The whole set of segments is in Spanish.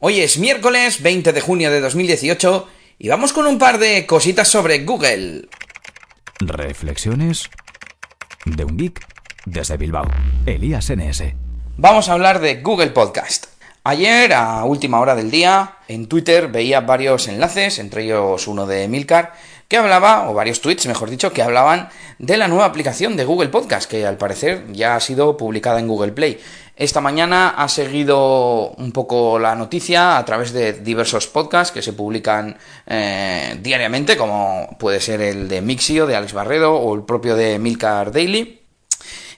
Hoy es miércoles 20 de junio de 2018 y vamos con un par de cositas sobre Google. Reflexiones de un geek desde Bilbao. Elías NS. Vamos a hablar de Google Podcast. Ayer, a última hora del día, en Twitter veía varios enlaces, entre ellos uno de Milcar, que hablaba, o varios tweets, mejor dicho, que hablaban de la nueva aplicación de Google Podcast, que al parecer ya ha sido publicada en Google Play. Esta mañana ha seguido un poco la noticia a través de diversos podcasts que se publican eh, diariamente, como puede ser el de Mixio, de Alex Barredo, o el propio de Milcar Daily.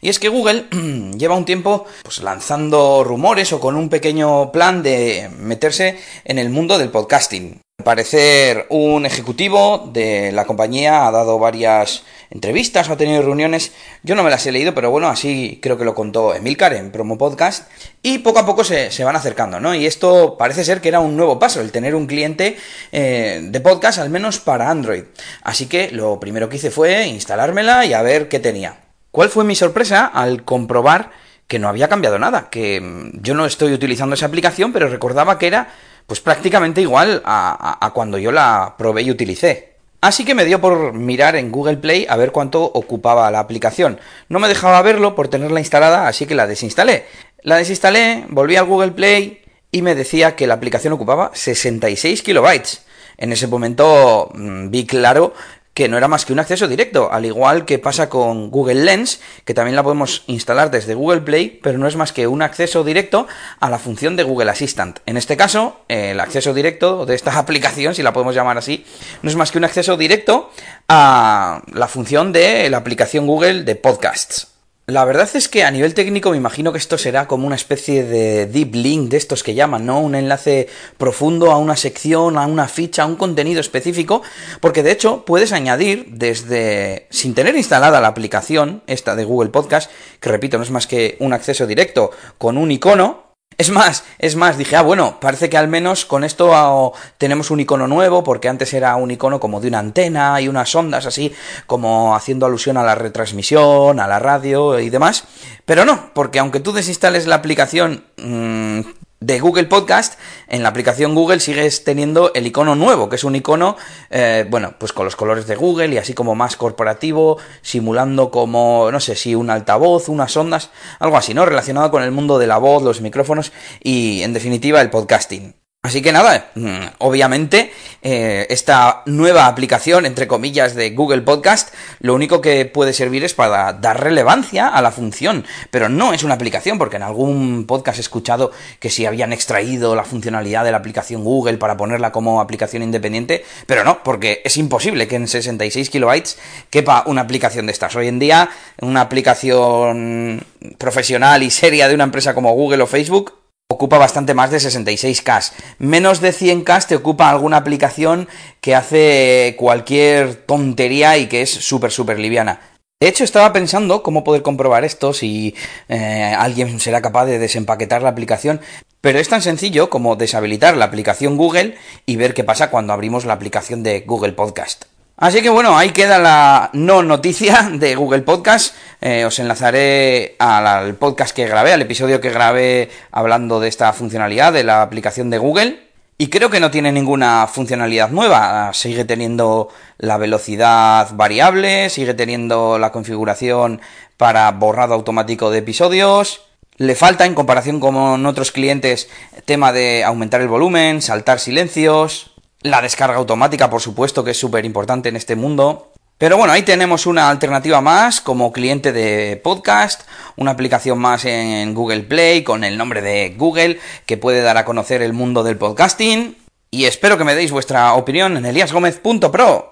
Y es que Google lleva un tiempo pues, lanzando rumores o con un pequeño plan de meterse en el mundo del podcasting. Parecer, un ejecutivo de la compañía ha dado varias entrevistas ha tenido reuniones. Yo no me las he leído, pero bueno, así creo que lo contó Emilcar en Promo Podcast. Y poco a poco se, van acercando, ¿no? Y esto parece ser que era un nuevo paso, el tener un cliente eh, de podcast, al menos para Android. Así que lo primero que hice fue instalármela y a ver qué tenía. ¿Cuál fue mi sorpresa al comprobar que no había cambiado nada? Que mm, yo no estoy utilizando esa aplicación, pero recordaba que era pues prácticamente igual a, cuando yo la probé y utilicé. Así que me dio por mirar en Google Play a ver cuánto ocupaba la aplicación. No me dejaba verlo por tenerla instalada, así que la desinstalé. La desinstalé, volví al Google Play y me decía que la aplicación ocupaba 66 kilobytes. En ese momento mm, vi claro que no era más que un acceso directo, al igual que pasa con Google Lens, que también la podemos instalar desde Google Play, pero no es más que un acceso directo a la función de Google Assistant. En este caso, el acceso directo de esta aplicación, si la podemos llamar así, no es más que un acceso directo a la función de la aplicación Google de podcasts. La verdad es que a nivel técnico me imagino que esto será como una especie de deep link de estos que llaman, ¿no? Un enlace profundo a una sección, a una ficha, a un contenido específico, porque de hecho puedes añadir desde, sin tener instalada la aplicación, esta de Google Podcast, que repito, no es más que un acceso directo con un icono, es más, es más, dije, ah, bueno, parece que al menos con esto ah, tenemos un icono nuevo, porque antes era un icono como de una antena y unas ondas así, como haciendo alusión a la retransmisión, a la radio y demás. Pero no, porque aunque tú desinstales la aplicación mmm, de Google Podcast, en la aplicación Google sigues teniendo el icono nuevo, que es un icono, eh, bueno, pues con los colores de Google y así como más corporativo, simulando como, no sé, si un altavoz, unas ondas, algo así, ¿no? Relacionado con el mundo de la voz, los micrófonos y, en definitiva, el podcasting. Así que nada, mm, obviamente eh, esta nueva aplicación, entre comillas, de Google Podcast, lo único que puede servir es para dar relevancia a la función, pero no es una aplicación, porque en algún podcast he escuchado que si habían extraído la funcionalidad de la aplicación Google para ponerla como aplicación independiente, pero no, porque es imposible que en 66 kilobytes quepa una aplicación de estas. Hoy en día, una aplicación profesional y seria de una empresa como Google o Facebook ocupa bastante más de 66K. Menos de 100K te ocupa alguna aplicación que hace cualquier tontería y que es súper, súper liviana. De hecho, estaba pensando cómo poder comprobar esto, si eh, alguien será capaz de desempaquetar la aplicación, pero es tan sencillo como deshabilitar la aplicación Google y ver qué pasa cuando abrimos la aplicación de Google Podcast. Así que bueno, ahí queda la no noticia de Google Podcast. Eh, os enlazaré al podcast que grabé, al episodio que grabé hablando de esta funcionalidad de la aplicación de Google. Y creo que no tiene ninguna funcionalidad nueva. Sigue teniendo la velocidad variable, sigue teniendo la configuración para borrado automático de episodios. Le falta, en comparación con otros clientes, tema de aumentar el volumen, saltar silencios, la descarga automática, por supuesto, que es súper importante en este mundo. Pero bueno, ahí tenemos una alternativa más como cliente de podcast, una aplicación más en Google Play con el nombre de Google que puede dar a conocer el mundo del podcasting. Y espero que me deis vuestra opinión en eliasgomez.pro.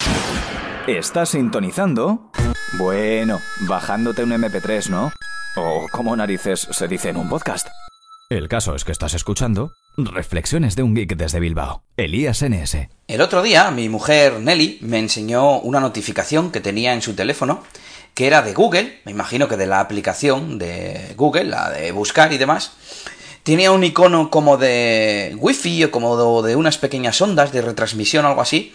¿Estás sintonizando? Bueno, bajándote un MP3, ¿no? O como narices se dice en un podcast. El caso es que estás escuchando Reflexiones de un geek desde Bilbao. Elías NS. El otro día mi mujer Nelly me enseñó una notificación que tenía en su teléfono que era de Google, me imagino que de la aplicación de Google, la de buscar y demás. Tenía un icono como de wifi o como de unas pequeñas ondas de retransmisión o algo así.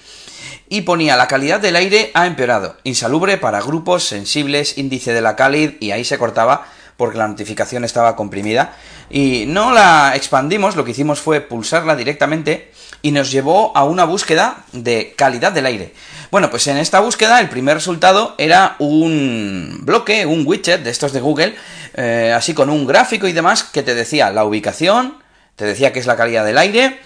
Y ponía la calidad del aire ha empeorado, insalubre para grupos sensibles, índice de la calidad y ahí se cortaba porque la notificación estaba comprimida. Y no la expandimos, lo que hicimos fue pulsarla directamente y nos llevó a una búsqueda de calidad del aire. Bueno, pues en esta búsqueda el primer resultado era un bloque, un widget de estos de Google, eh, así con un gráfico y demás que te decía la ubicación, te decía que es la calidad del aire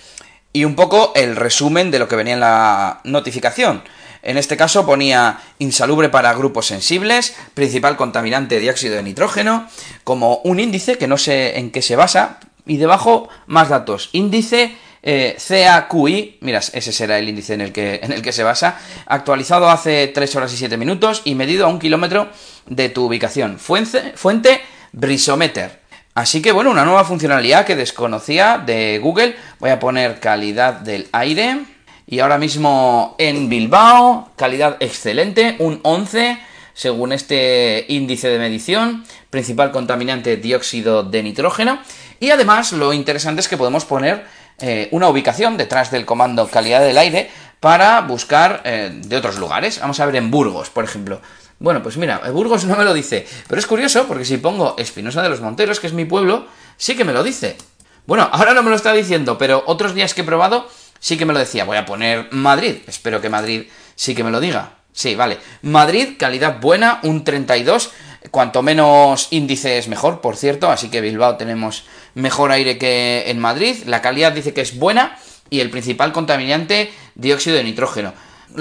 y un poco el resumen de lo que venía en la notificación. En este caso ponía insalubre para grupos sensibles, principal contaminante dióxido de nitrógeno, como un índice que no sé en qué se basa, y debajo más datos. Índice eh, CAQI, miras, ese será el índice en el, que, en el que se basa, actualizado hace 3 horas y 7 minutos y medido a un kilómetro de tu ubicación. Fuente, fuente Brisometer. Así que bueno, una nueva funcionalidad que desconocía de Google. Voy a poner calidad del aire. Y ahora mismo en Bilbao, calidad excelente, un 11 según este índice de medición, principal contaminante dióxido de nitrógeno. Y además lo interesante es que podemos poner eh, una ubicación detrás del comando calidad del aire para buscar eh, de otros lugares. Vamos a ver en Burgos, por ejemplo. Bueno, pues mira, Burgos no me lo dice, pero es curioso porque si pongo Espinosa de los Monteros, que es mi pueblo, sí que me lo dice. Bueno, ahora no me lo está diciendo, pero otros días que he probado sí que me lo decía. Voy a poner Madrid. Espero que Madrid sí que me lo diga. Sí, vale. Madrid, calidad buena, un 32. Cuanto menos índice es mejor, por cierto. Así que Bilbao tenemos mejor aire que en Madrid. La calidad dice que es buena. Y el principal contaminante, dióxido de nitrógeno.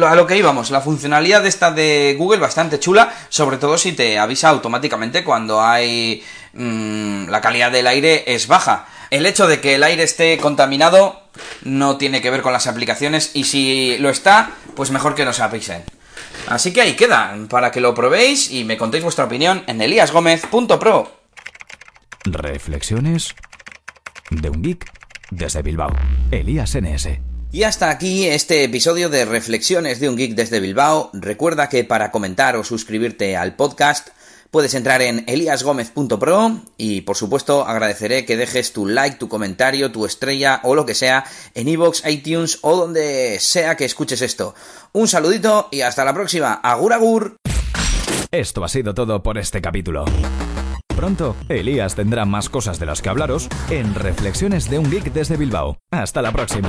A lo que íbamos, la funcionalidad esta de Google bastante chula, sobre todo si te avisa automáticamente cuando hay mmm, la calidad del aire es baja. El hecho de que el aire esté contaminado no tiene que ver con las aplicaciones y si lo está, pues mejor que nos avisen. Así que ahí queda, para que lo probéis y me contéis vuestra opinión en eliasgomez.pro. Reflexiones de un geek desde Bilbao. Elías NS. Y hasta aquí este episodio de Reflexiones de un geek desde Bilbao. Recuerda que para comentar o suscribirte al podcast puedes entrar en eliasgomez.pro y por supuesto agradeceré que dejes tu like, tu comentario, tu estrella o lo que sea en iVoox, iTunes o donde sea que escuches esto. Un saludito y hasta la próxima. Agur agur. Esto ha sido todo por este capítulo. Pronto, Elías tendrá más cosas de las que hablaros en Reflexiones de un Geek desde Bilbao. Hasta la próxima.